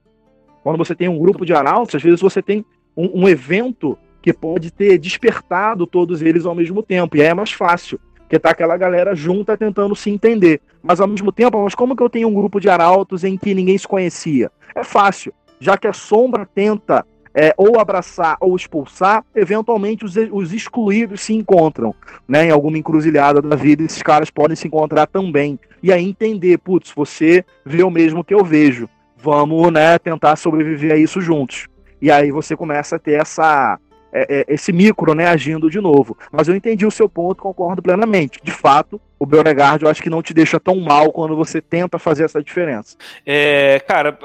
Quando você tem um grupo de arautos, às vezes você tem um, um evento que pode ter despertado todos eles ao mesmo tempo, e aí é mais fácil, porque tá aquela galera junta tentando se entender. Mas ao mesmo tempo, mas como que eu tenho um grupo de arautos em que ninguém se conhecia? É fácil, já que a sombra tenta é, ou abraçar ou expulsar, eventualmente os, os excluídos se encontram, né? Em alguma encruzilhada da vida, esses caras podem se encontrar também. E aí entender, putz, você vê o mesmo que eu vejo. Vamos, né, tentar sobreviver a isso juntos. E aí você começa a ter essa, é, é, esse micro, né, agindo de novo. Mas eu entendi o seu ponto, concordo plenamente. De fato, o Beauregard eu acho que não te deixa tão mal quando você tenta fazer essa diferença. É, cara,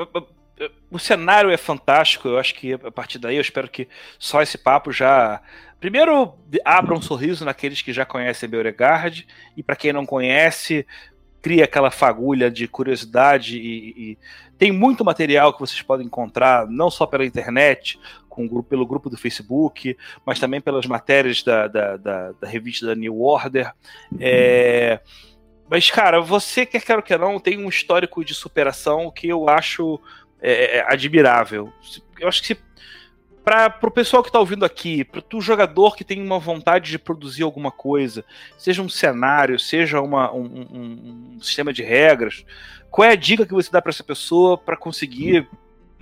o cenário é fantástico. Eu acho que a partir daí eu espero que só esse papo já. Primeiro, abra um sorriso naqueles que já conhecem Beauregard, e para quem não conhece, cria aquela fagulha de curiosidade e, e, tem muito material que vocês podem encontrar, não só pela internet, com, pelo grupo do Facebook, mas também pelas matérias da, da, da, da revista da New Order. É, mas, cara, você, quer quer ou quer não, tem um histórico de superação que eu acho é, é, admirável. Eu acho que para o pessoal que está ouvindo aqui, para o jogador que tem uma vontade de produzir alguma coisa, seja um cenário, seja uma, um, um, um sistema de regras, qual é a dica que você dá para essa pessoa para conseguir,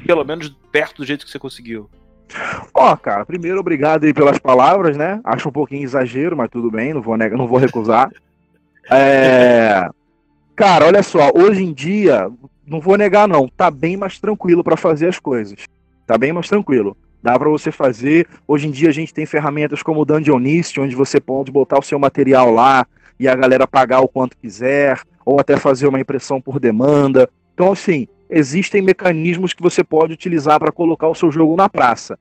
pelo menos perto do jeito que você conseguiu? Ó, oh, cara, primeiro obrigado aí pelas palavras, né? Acho um pouquinho exagero, mas tudo bem, não vou negar, não vou recusar. É... Cara, olha só, hoje em dia, não vou negar não, tá bem mais tranquilo para fazer as coisas. Tá bem mais tranquilo. Dá para você fazer. Hoje em dia a gente tem ferramentas como o Dungeonist, onde você pode botar o seu material lá e a galera pagar o quanto quiser, ou até fazer uma impressão por demanda. Então, assim, existem mecanismos que você pode utilizar para colocar o seu jogo na praça.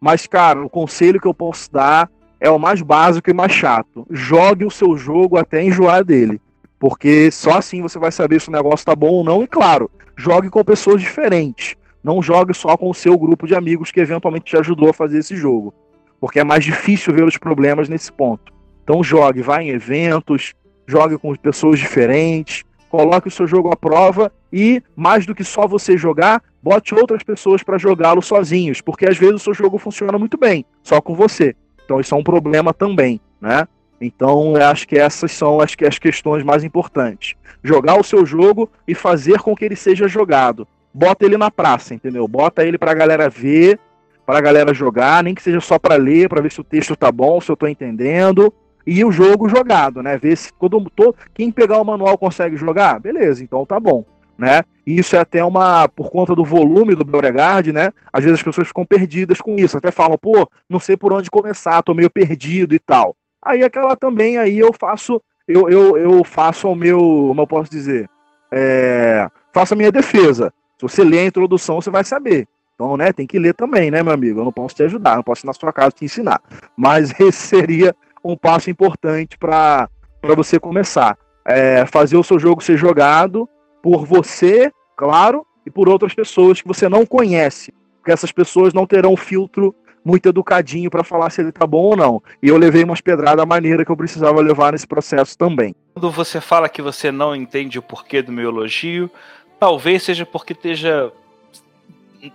Mas, cara, o conselho que eu posso dar é o mais básico e mais chato. Jogue o seu jogo até enjoar dele. Porque só assim você vai saber se o negócio tá bom ou não. E claro, jogue com pessoas diferentes. Não jogue só com o seu grupo de amigos que eventualmente te ajudou a fazer esse jogo. Porque é mais difícil ver os problemas nesse ponto. Então jogue, vá em eventos, jogue com pessoas diferentes, coloque o seu jogo à prova e, mais do que só você jogar, bote outras pessoas para jogá-lo sozinhos, porque às vezes o seu jogo funciona muito bem, só com você. Então isso é um problema também, né? Então, acho que essas são as, as questões mais importantes. Jogar o seu jogo e fazer com que ele seja jogado. Bota ele na praça, entendeu? Bota ele pra galera ver, pra galera jogar, nem que seja só para ler, para ver se o texto tá bom, se eu tô entendendo. E o jogo jogado, né? Ver se todo, todo quem pegar o manual consegue jogar, beleza, então tá bom, né? E isso é até uma por conta do volume do Beauregard, né? Às vezes as pessoas ficam perdidas com isso, até falam, pô, não sei por onde começar, tô meio perdido e tal. Aí aquela também, aí eu faço, eu, eu, eu faço o meu, como eu posso dizer, é, faço a minha defesa. Se você ler a introdução, você vai saber. Então, né, tem que ler também, né, meu amigo? Eu não posso te ajudar, não posso ir na sua casa te ensinar. Mas esse seria um passo importante para você começar. É, fazer o seu jogo ser jogado por você, claro, e por outras pessoas que você não conhece. Porque essas pessoas não terão filtro muito educadinho para falar se ele tá bom ou não. E eu levei umas pedradas da maneira que eu precisava levar nesse processo também. Quando você fala que você não entende o porquê do meu elogio, talvez seja porque esteja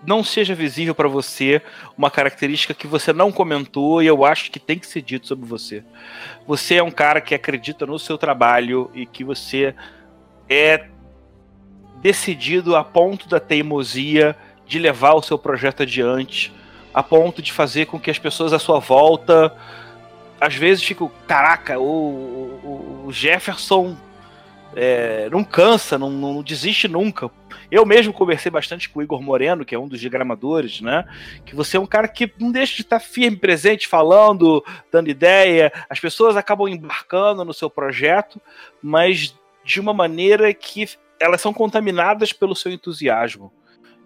não seja visível para você uma característica que você não comentou e eu acho que tem que ser dito sobre você. Você é um cara que acredita no seu trabalho e que você é decidido a ponto da teimosia de levar o seu projeto adiante a ponto de fazer com que as pessoas à sua volta às vezes ficam, caraca, o, o, o Jefferson é, não cansa, não, não, desiste nunca. Eu mesmo conversei bastante com o Igor Moreno, que é um dos diagramadores, né? Que você é um cara que não deixa de estar firme, presente, falando, dando ideia. As pessoas acabam embarcando no seu projeto, mas de uma maneira que elas são contaminadas pelo seu entusiasmo.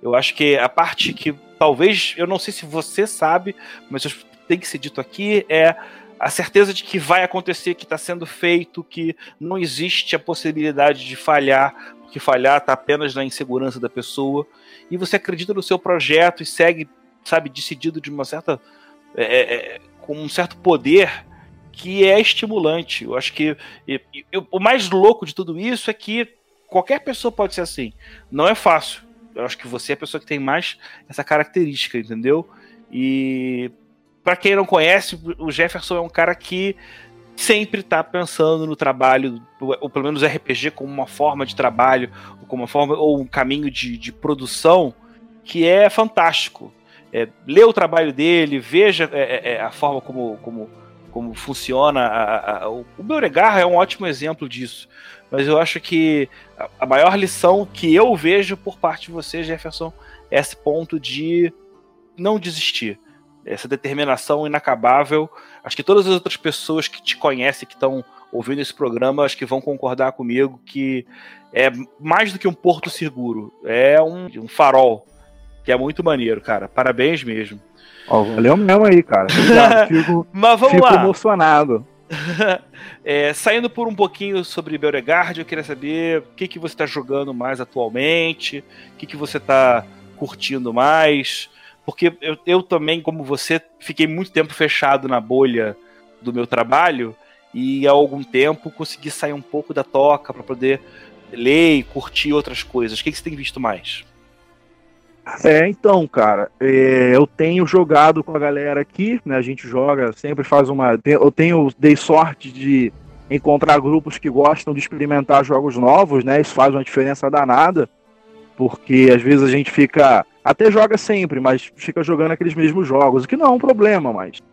Eu acho que a parte que talvez, eu não sei se você sabe, mas tem que ser dito aqui, é a certeza de que vai acontecer, que está sendo feito, que não existe a possibilidade de falhar, porque falhar está apenas na insegurança da pessoa, e você acredita no seu projeto e segue, sabe, decidido de uma certa. É, é, é com um certo poder que é estimulante. Eu acho que e, e, o mais louco de tudo isso é que qualquer pessoa pode ser assim. Não é fácil. Eu acho que você é a pessoa que tem mais essa característica, entendeu? E para quem não conhece, o Jefferson é um cara que sempre está pensando no trabalho, ou pelo menos RPG como uma forma de trabalho, ou como uma forma ou um caminho de, de produção que é fantástico. É, lê o trabalho dele, veja é, é, é, a forma como, como, como funciona. A, a, o Beauregard é um ótimo exemplo disso. Mas eu acho que a, maior lição que eu vejo por parte de você, Jefferson, é esse ponto de não desistir essa determinação inacabável. Acho que todas as outras pessoas que te conhecem, que estão ouvindo esse programa, acho que vão concordar comigo que é mais do que um porto seguro, é um, um farol, que é muito maneiro, cara. Parabéns mesmo. Ó, valeu mesmo aí, cara. Fico, Mas vamos fico lá. emocionado. é, saindo por um pouquinho sobre Beauregard, eu queria saber o que, que você está jogando mais atualmente, o que, que você está curtindo mais, porque eu, eu também, como você, fiquei muito tempo fechado na bolha do meu trabalho e há algum tempo consegui sair um pouco da toca para poder ler e curtir outras coisas. O que, que você tem visto mais? É, então, cara, é, eu tenho jogado com a galera aqui, né? A gente joga, sempre faz uma. Eu tenho, dei sorte de encontrar grupos que gostam de experimentar jogos novos, né? Isso faz uma diferença danada, porque às vezes a gente fica até joga sempre, mas fica jogando aqueles mesmos jogos, o que não é um problema, mas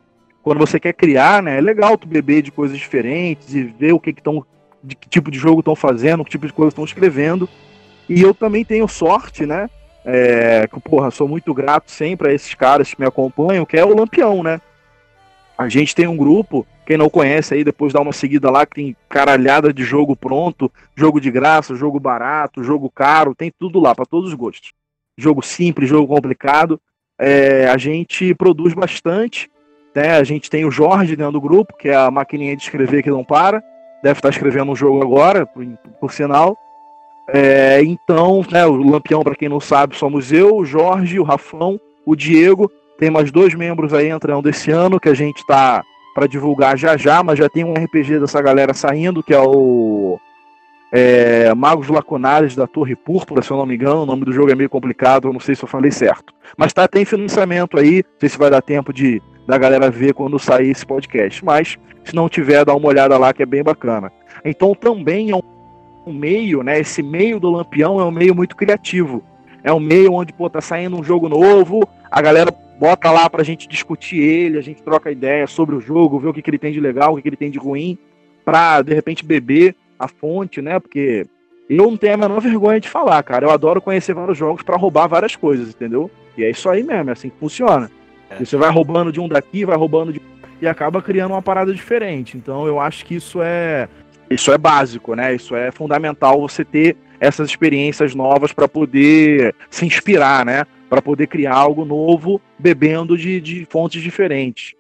quando você quer criar, né, é legal tu beber de coisas diferentes e ver o que estão de que tipo de jogo estão fazendo, que tipo de coisa estão escrevendo. E eu também tenho sorte, né? É, que, porra, sou muito grato sempre a esses caras que me acompanham, que é o Lampião, né? A gente tem um grupo, quem não conhece aí, depois dá uma seguida lá, que tem caralhada de jogo pronto, jogo de graça, jogo barato, jogo caro, tem tudo lá, para todos os gostos jogo simples, jogo complicado. É, a gente produz bastante. Né? A gente tem o Jorge dentro do grupo, que é a maquininha de escrever que não para. Deve estar escrevendo um jogo agora, por, por sinal. É, então, né, o Lampião, para quem não sabe, somos eu, o Jorge, o Rafão, o Diego. Tem mais dois membros aí entrando esse ano que a gente está para divulgar já já, mas já tem um RPG dessa galera saindo, que é o é, Magos Lacunares da Torre Púrpura, se eu não me engano, o nome do jogo é meio complicado, eu não sei se eu falei certo. Mas tá, tem financiamento aí, não sei se vai dar tempo de da galera ver quando sair esse podcast. Mas, se não tiver, dá uma olhada lá que é bem bacana. Então também é um meio, né? Esse meio do Lampião é um meio muito criativo. É um meio onde, pô, tá saindo um jogo novo, a galera bota lá pra gente discutir ele, a gente troca ideia sobre o jogo, ver o que, que ele tem de legal, o que, que ele tem de ruim, pra de repente beber a fonte, né? Porque eu não tenho a menor vergonha de falar, cara. Eu adoro conhecer vários jogos para roubar várias coisas, entendeu? E é isso aí mesmo, é assim que funciona. É. Você vai roubando de um daqui, vai roubando de e acaba criando uma parada diferente. Então eu acho que isso é isso é básico, né? Isso é fundamental você ter essas experiências novas para poder se inspirar, né? Para poder criar algo novo bebendo de, de fontes diferentes.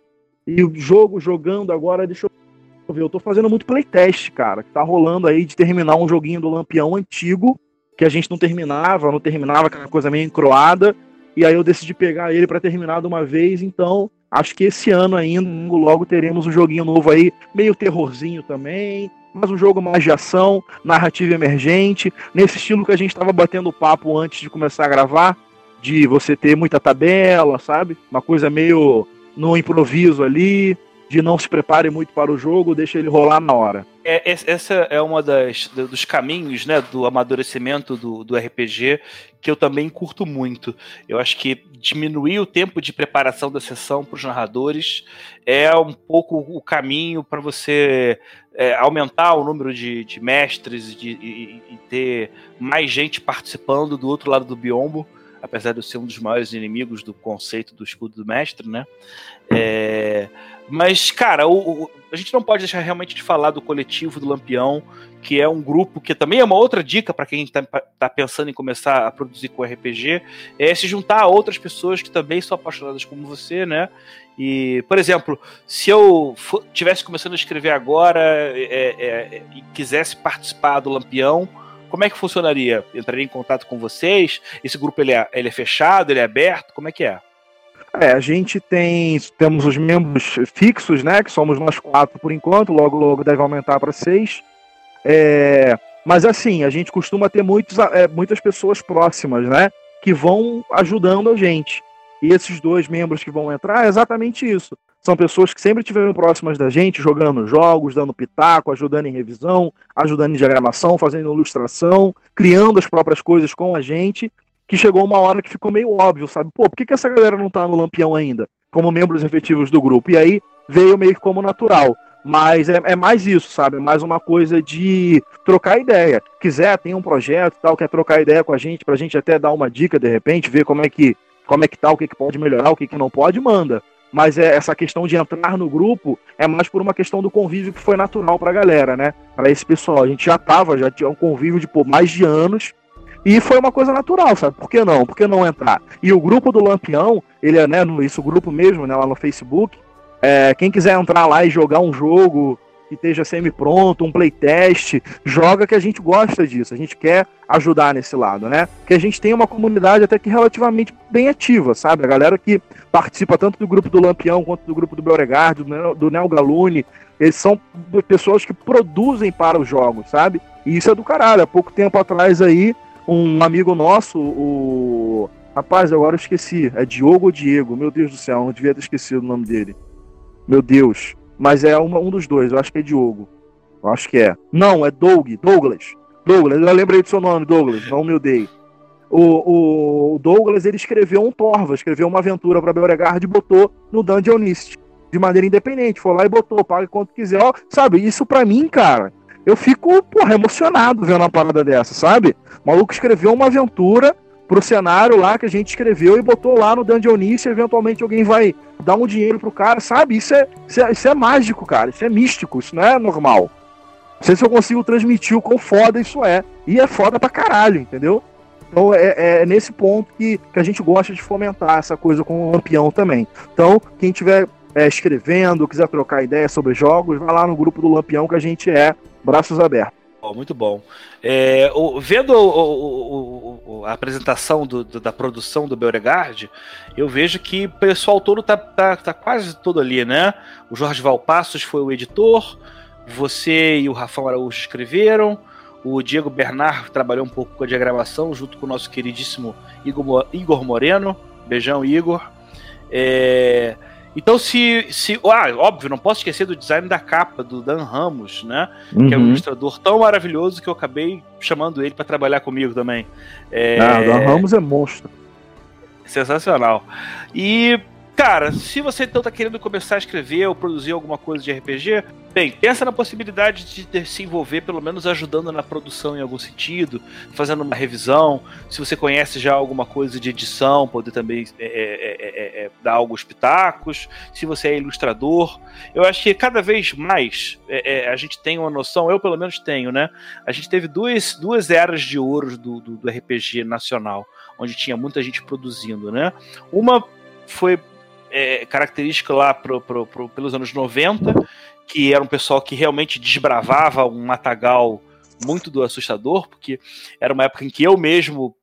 E o jogo jogando agora, deixa eu ver, eu tô fazendo muito playtest, cara, que tá rolando aí de terminar um joguinho do Lampião antigo, que a gente não terminava, não terminava aquela coisa meio encroada, e aí eu decidi pegar ele para terminar de uma vez, então acho que esse ano ainda, logo teremos um joguinho novo aí, meio terrorzinho também, mas um jogo mais de ação, narrativa emergente, nesse estilo que a gente estava batendo papo antes de começar a gravar, de você ter muita tabela, sabe? Uma coisa meio no improviso ali, de não se prepare muito para o jogo, deixa ele rolar na hora. É, essa é uma das dos caminhos, né, do amadurecimento do, do RPG que eu também curto muito. Eu acho que diminuir o tempo de preparação da sessão para os narradores é um pouco o caminho para você é, aumentar o número de, de mestres de, e, e, ter mais gente participando do outro lado do biombo apesar de eu ser um dos maiores inimigos do conceito do escudo do mestre, né? É, mas, cara, o, o, a gente não pode deixar realmente de falar do coletivo do Lampião, que é um grupo que também é uma outra dica para quem está tá pensando em começar a produzir com RPG, é se juntar a outras pessoas que também são apaixonadas como você, né? E, por exemplo, se eu tivesse começando a escrever agora é, é, é, e quisesse participar do Lampião, como é que funcionaria? Entraria em contato com vocês? Esse grupo ele é, ele é fechado, ele é aberto? Como é que é? É, a gente tem temos os membros fixos, né? Que somos nós quatro por enquanto, logo logo deve aumentar para seis. É, mas assim, a gente costuma ter muitos, é, muitas pessoas próximas, né? Que vão ajudando a gente. E esses dois membros que vão entrar é exatamente isso. São pessoas que sempre estiveram próximas da gente, jogando jogos, dando pitaco, ajudando em revisão, ajudando em diagramação, fazendo ilustração, criando as próprias coisas com a gente que chegou uma hora que ficou meio óbvio, sabe? Pô, por que, que essa galera não tá no Lampião ainda? Como membros efetivos do grupo. E aí veio meio que como natural. Mas é, é, mais isso, sabe? É mais uma coisa de trocar ideia. Quiser, tem um projeto tal, quer trocar ideia com a gente, pra gente até dar uma dica de repente, ver como é que, como é que tá, o que, que pode melhorar, o que, que não pode, manda. Mas é, essa questão de entrar no grupo é mais por uma questão do convívio que foi natural pra galera, né? Pra esse pessoal. A gente já tava, já tinha um convívio de pô, mais de anos e foi uma coisa natural, sabe? Por que não? Por que não entrar? E o grupo do Lampião, ele é, né, no, isso grupo mesmo, né, lá no Facebook. É, quem quiser entrar lá e jogar um jogo que esteja semi-pronto, um playtest, joga que a gente gosta disso, a gente quer ajudar nesse lado, né? Que a gente tem uma comunidade até que relativamente bem ativa, sabe? A galera que participa tanto do grupo do Lampião quanto do grupo do Beauregard, do, do Neo Galune, eles são pessoas que produzem para os jogos, sabe? E isso é do caralho. Há pouco tempo atrás aí, um amigo nosso, o. Rapaz, agora eu esqueci. É Diogo ou Diego? Meu Deus do céu, não devia ter esquecido o nome dele. Meu Deus. Mas é uma, um dos dois, eu acho que é Diogo. Eu acho que é. Não, é Doug, Douglas. Douglas, eu lembrei do seu nome, Douglas, não me odeie. O, o Douglas, ele escreveu um Torva, escreveu uma aventura para Beauregard e botou no Dungeonist de maneira independente. Foi lá e botou, paga quanto quiser. Ó, sabe, isso para mim, cara, eu fico, porra, emocionado vendo uma parada dessa, sabe? O maluco escreveu uma aventura pro cenário lá que a gente escreveu e botou lá no Dungeonist, eventualmente alguém vai dar um dinheiro pro cara, sabe? Isso é, isso é, isso é mágico, cara. Isso é místico, isso não é normal. Não sei se eu consigo transmitir o quão foda isso é. E é foda pra caralho, entendeu? Então é, é nesse ponto que, que a gente gosta de fomentar essa coisa com o Lampião também. Então, quem tiver é, escrevendo, quiser trocar ideia sobre jogos, vai lá no grupo do Lampião que a gente é braços abertos. Muito bom. É, o, vendo o, o, a apresentação do, do, da produção do Beauregard, eu vejo que o pessoal todo tá, tá, tá, quase todo ali, né? O Jorge Valpassos foi o editor, você e o Rafão Araújo escreveram, o Diego Bernard trabalhou um pouco com a diagramação, junto com o nosso queridíssimo Igor, Igor Moreno. Beijão, Igor. É, então, se, se. Ah, óbvio, não posso esquecer do design da capa do Dan Ramos, né? Uhum. Que é um uhum. ilustrador tão maravilhoso que eu acabei chamando ele para trabalhar comigo também. É... Ah, o Dan Ramos é monstro. Sensacional. E Cara, se você então tá querendo começar a escrever ou produzir alguma coisa de RPG, bem, pensa na possibilidade de se envolver, pelo menos ajudando na produção em algum sentido, fazendo uma revisão. Se você conhece já alguma coisa de edição, poder também é, é, é, dar alguns pitacos. Se você é ilustrador, eu acho que cada vez mais a gente tem uma noção, eu pelo menos tenho, né? A gente teve duas, duas eras de ouro do, do, do RPG nacional, onde tinha muita gente produzindo, né? Uma foi é, característica lá pro, pro, pro, pelos anos 90, que era um pessoal que realmente desbravava um matagal muito do assustador, porque era uma época em que eu mesmo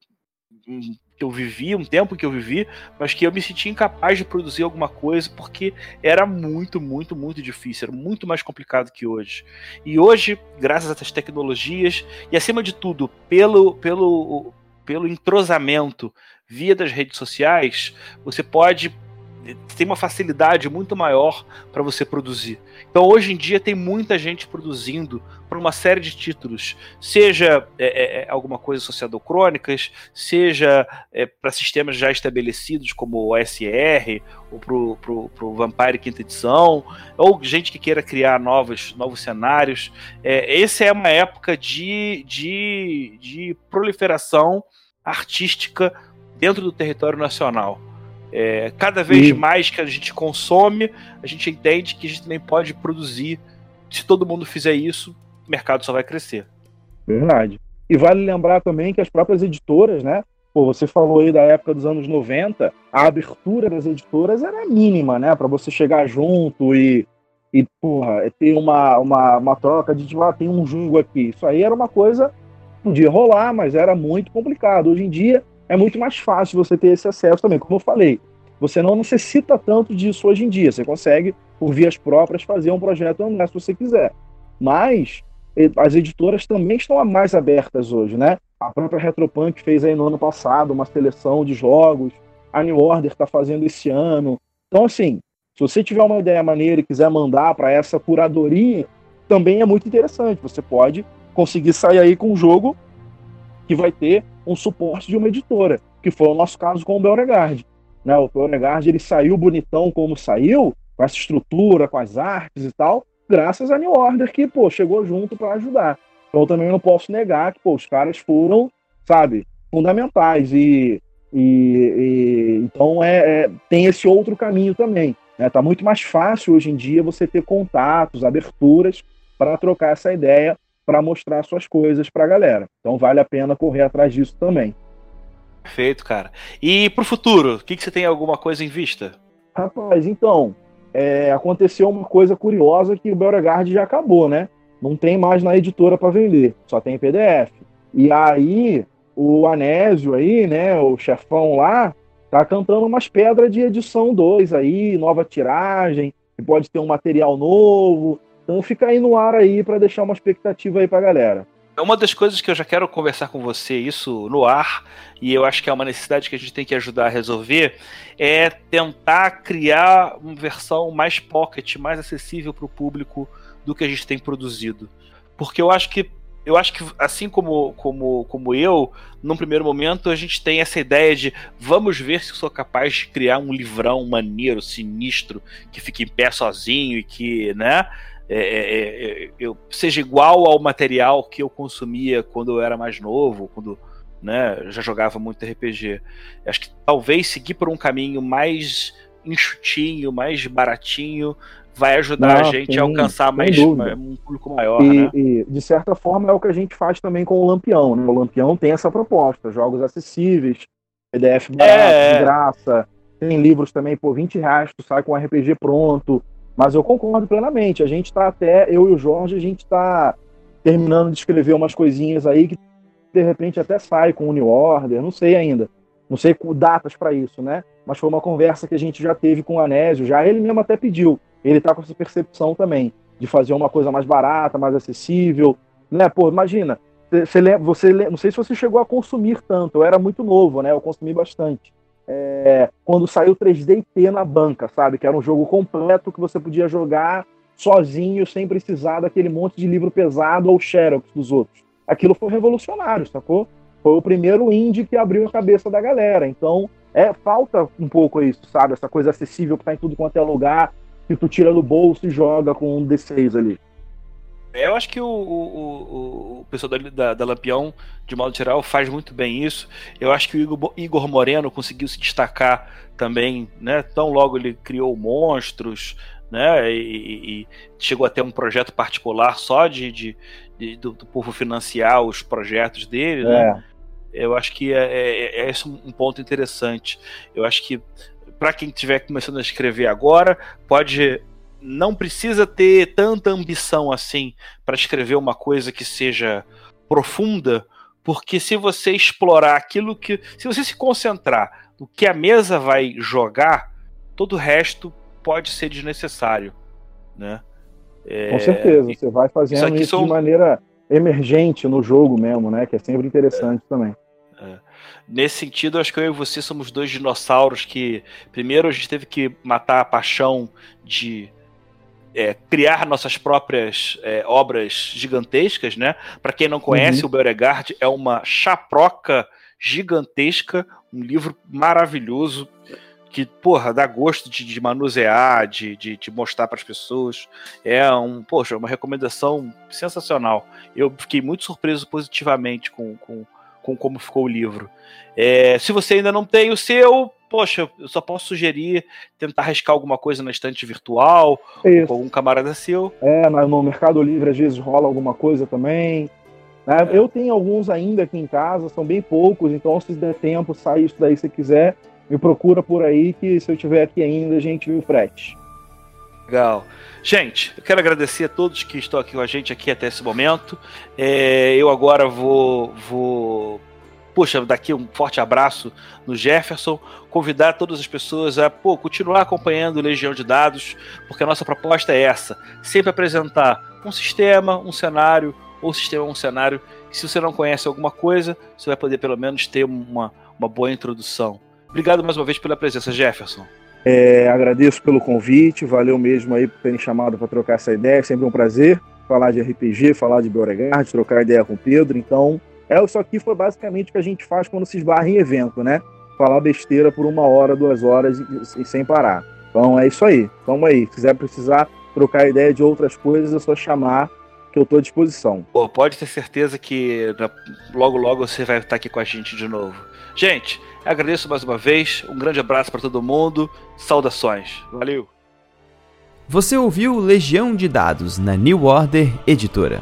hum, eu vivi, um tempo que eu vivi, mas que eu me sentia incapaz de produzir alguma coisa porque era muito, muito, muito difícil, era muito mais complicado que hoje. E hoje, graças a essas tecnologias e acima de tudo, pelo pelo pelo entrosamento via das redes sociais, você pode tem uma facilidade muito maior para você produzir. Então, hoje em dia, tem muita gente produzindo para uma série de títulos, seja é, é, é alguma coisa associada ao crônicas, seja é, para sistemas já estabelecidos como o OSR, ou para o Vampire Quinta Edição, ou gente que queira criar novos, novos cenários. É, essa é uma época de, de, de proliferação artística dentro do território nacional. É, cada vez Sim. mais que a gente consome, a gente entende que a gente também pode produzir. Se todo mundo fizer isso, o mercado só vai crescer. Verdade. E vale lembrar também que as próprias editoras, né? Pô, você falou aí da época dos anos 90, a abertura das editoras era mínima, né? Para você chegar junto e, e porra, ter uma, uma, uma troca de tipo, ah, tem um jungo aqui. Isso aí era uma coisa, podia rolar, mas era muito complicado. Hoje em dia é muito mais fácil você ter esse acesso também. Como eu falei, você não necessita tanto disso hoje em dia. Você consegue, por vias próprias, fazer um projeto honesto se você quiser. Mas as editoras também estão mais abertas hoje, né? A própria Retropunk fez aí no ano passado uma seleção de jogos, a New Order está fazendo esse ano. Então, assim, se você tiver uma ideia maneira e quiser mandar para essa curadoria, também é muito interessante. Você pode conseguir sair aí com um jogo que vai ter um suporte de uma editora, que foi o nosso caso com o Beauregard. Né? O Beauregard ele saiu bonitão como saiu, com essa estrutura, com as artes e tal, graças a New Order que pô, chegou junto para ajudar. Então eu também não posso negar que pô, os caras foram, sabe, fundamentais e, e, e então é, é, tem esse outro caminho também. Né? Tá muito mais fácil hoje em dia você ter contatos, aberturas para trocar essa ideia, para mostrar suas coisas para a galera. Então vale a pena correr atrás disso também. Perfeito, cara. E pro futuro, o que, que você tem alguma coisa em vista? Rapaz, então, é, aconteceu uma coisa curiosa que o Beauregard já acabou, né? Não tem mais na editora para vender, só tem PDF. E aí, o Anésio aí, né, o chefão lá, tá cantando umas pedras de edição 2 aí, nova tiragem, que pode ter um material novo. Então fica aí no ar aí para deixar uma expectativa aí pra galera. É uma das coisas que eu já quero conversar com você, isso no ar, e eu acho que é uma necessidade que a gente tem que ajudar a resolver, é tentar criar uma versão mais pocket, mais acessível para o público do que a gente tem produzido. Porque eu acho que eu acho que assim como, como, como eu, num primeiro momento, a gente tem essa ideia de vamos ver se eu sou capaz de criar um livrão maneiro, sinistro, que fique em pé sozinho e que, né? É, é, eu seja igual ao material que eu consumia quando eu era mais novo, quando né, já jogava muito RPG. Acho que talvez seguir por um caminho mais enxutinho, mais baratinho, vai ajudar Não, a gente sim, a alcançar mais dúvida. um público maior, E, né? e, de certa forma é o que a gente faz também com o Lampião. Né? O Lampião tem essa proposta: jogos acessíveis, PDF barato, É, é. de graça. Tem livros também por 20 reais, tu sai com RPG pronto. Mas eu concordo plenamente. A gente tá até, eu e o Jorge, a gente tá terminando de escrever umas coisinhas aí que de repente até sai com o New Order, não sei ainda. Não sei datas para isso, né? Mas foi uma conversa que a gente já teve com o Anésio, já ele mesmo até pediu. Ele tá com essa percepção também de fazer uma coisa mais barata, mais acessível, né? Pô, imagina, você, você não sei se você chegou a consumir tanto, eu era muito novo, né? Eu consumi bastante. É, quando saiu 3D T na banca, sabe? Que era um jogo completo que você podia jogar sozinho, sem precisar daquele monte de livro pesado ou xerox dos outros. Aquilo foi revolucionário, sacou? Foi o primeiro indie que abriu a cabeça da galera. Então, é falta um pouco isso, sabe? Essa coisa acessível que tá em tudo quanto é lugar, que tu tira do bolso e joga com um D6 ali. Eu acho que o, o, o, o pessoal da, da, da Lampião, de modo geral, faz muito bem isso. Eu acho que o Igor, Igor Moreno conseguiu se destacar também, né? Tão logo ele criou monstros, né? E, e- chegou a ter um projeto particular só de, de, de- do, do povo financiar os projetos dele, né? É, Eu acho que é, é, é esse um ponto interessante. Eu acho que para quem estiver começando a escrever agora, pode não precisa ter tanta ambição assim para escrever uma coisa que seja profunda, porque se você explorar aquilo que, se você se concentrar no que a mesa vai jogar, todo o resto pode ser desnecessário, né? É, com certeza. Você vai isso fazendo aqui isso são- de maneira emergente no jogo mesmo, né? Que é sempre interessante também. Nesse sentido, acho que eu e você somos dois dinossauros que, primeiro, a gente teve que matar a paixão de é, criar nossas próprias é, obras gigantescas, né? Para quem não conhece, Uhum. o Beauregard é uma chaproca gigantesca, um livro maravilhoso que, porra, dá gosto de, de manusear, de, de, de mostrar para as pessoas. É um, poxa, uma recomendação sensacional. Eu fiquei muito surpreso positivamente com, com, com como ficou o livro. É, se você ainda não tem o seu, poxa, eu só posso sugerir tentar arriscar alguma coisa na estante virtual, Isso. com algum camarada seu. É, no Mercado Livre às vezes rola alguma coisa também. Né? Eu tenho alguns ainda aqui em casa, são bem poucos, então se der tempo, sai isso daí se quiser, me procura por aí que se eu tiver aqui ainda, a gente viu o frete. Legal. Gente, eu quero agradecer a todos que estão aqui com a gente aqui até esse momento. É, eu agora vou, vou puxa, daqui um forte abraço no Jefferson, convidar todas as pessoas a pô, continuar acompanhando Legião de Dados, porque a nossa proposta é essa: sempre apresentar um sistema, um cenário, ou sistema, um cenário, que se você não conhece alguma coisa, você vai poder pelo menos ter uma, uma boa introdução. Obrigado mais uma vez pela presença, Jefferson. É, agradeço pelo convite, valeu mesmo aí por terem chamado para trocar essa ideia, sempre um prazer falar de RPG, falar de Beauregard, trocar ideia com o Pedro, então é, isso aqui foi basicamente o que a gente faz quando se esbarra em evento, né? Falar besteira por uma hora, duas horas e, e sem parar. Então é isso aí. Vamos aí. Se quiser precisar trocar ideia de outras coisas, é só chamar que eu estou à disposição. Pô, pode ter certeza que logo logo você vai estar aqui com a gente de novo. Gente, agradeço mais uma vez. Um grande abraço para todo mundo. Saudações. Valeu. Você ouviu Legião de Dados na New Order Editora.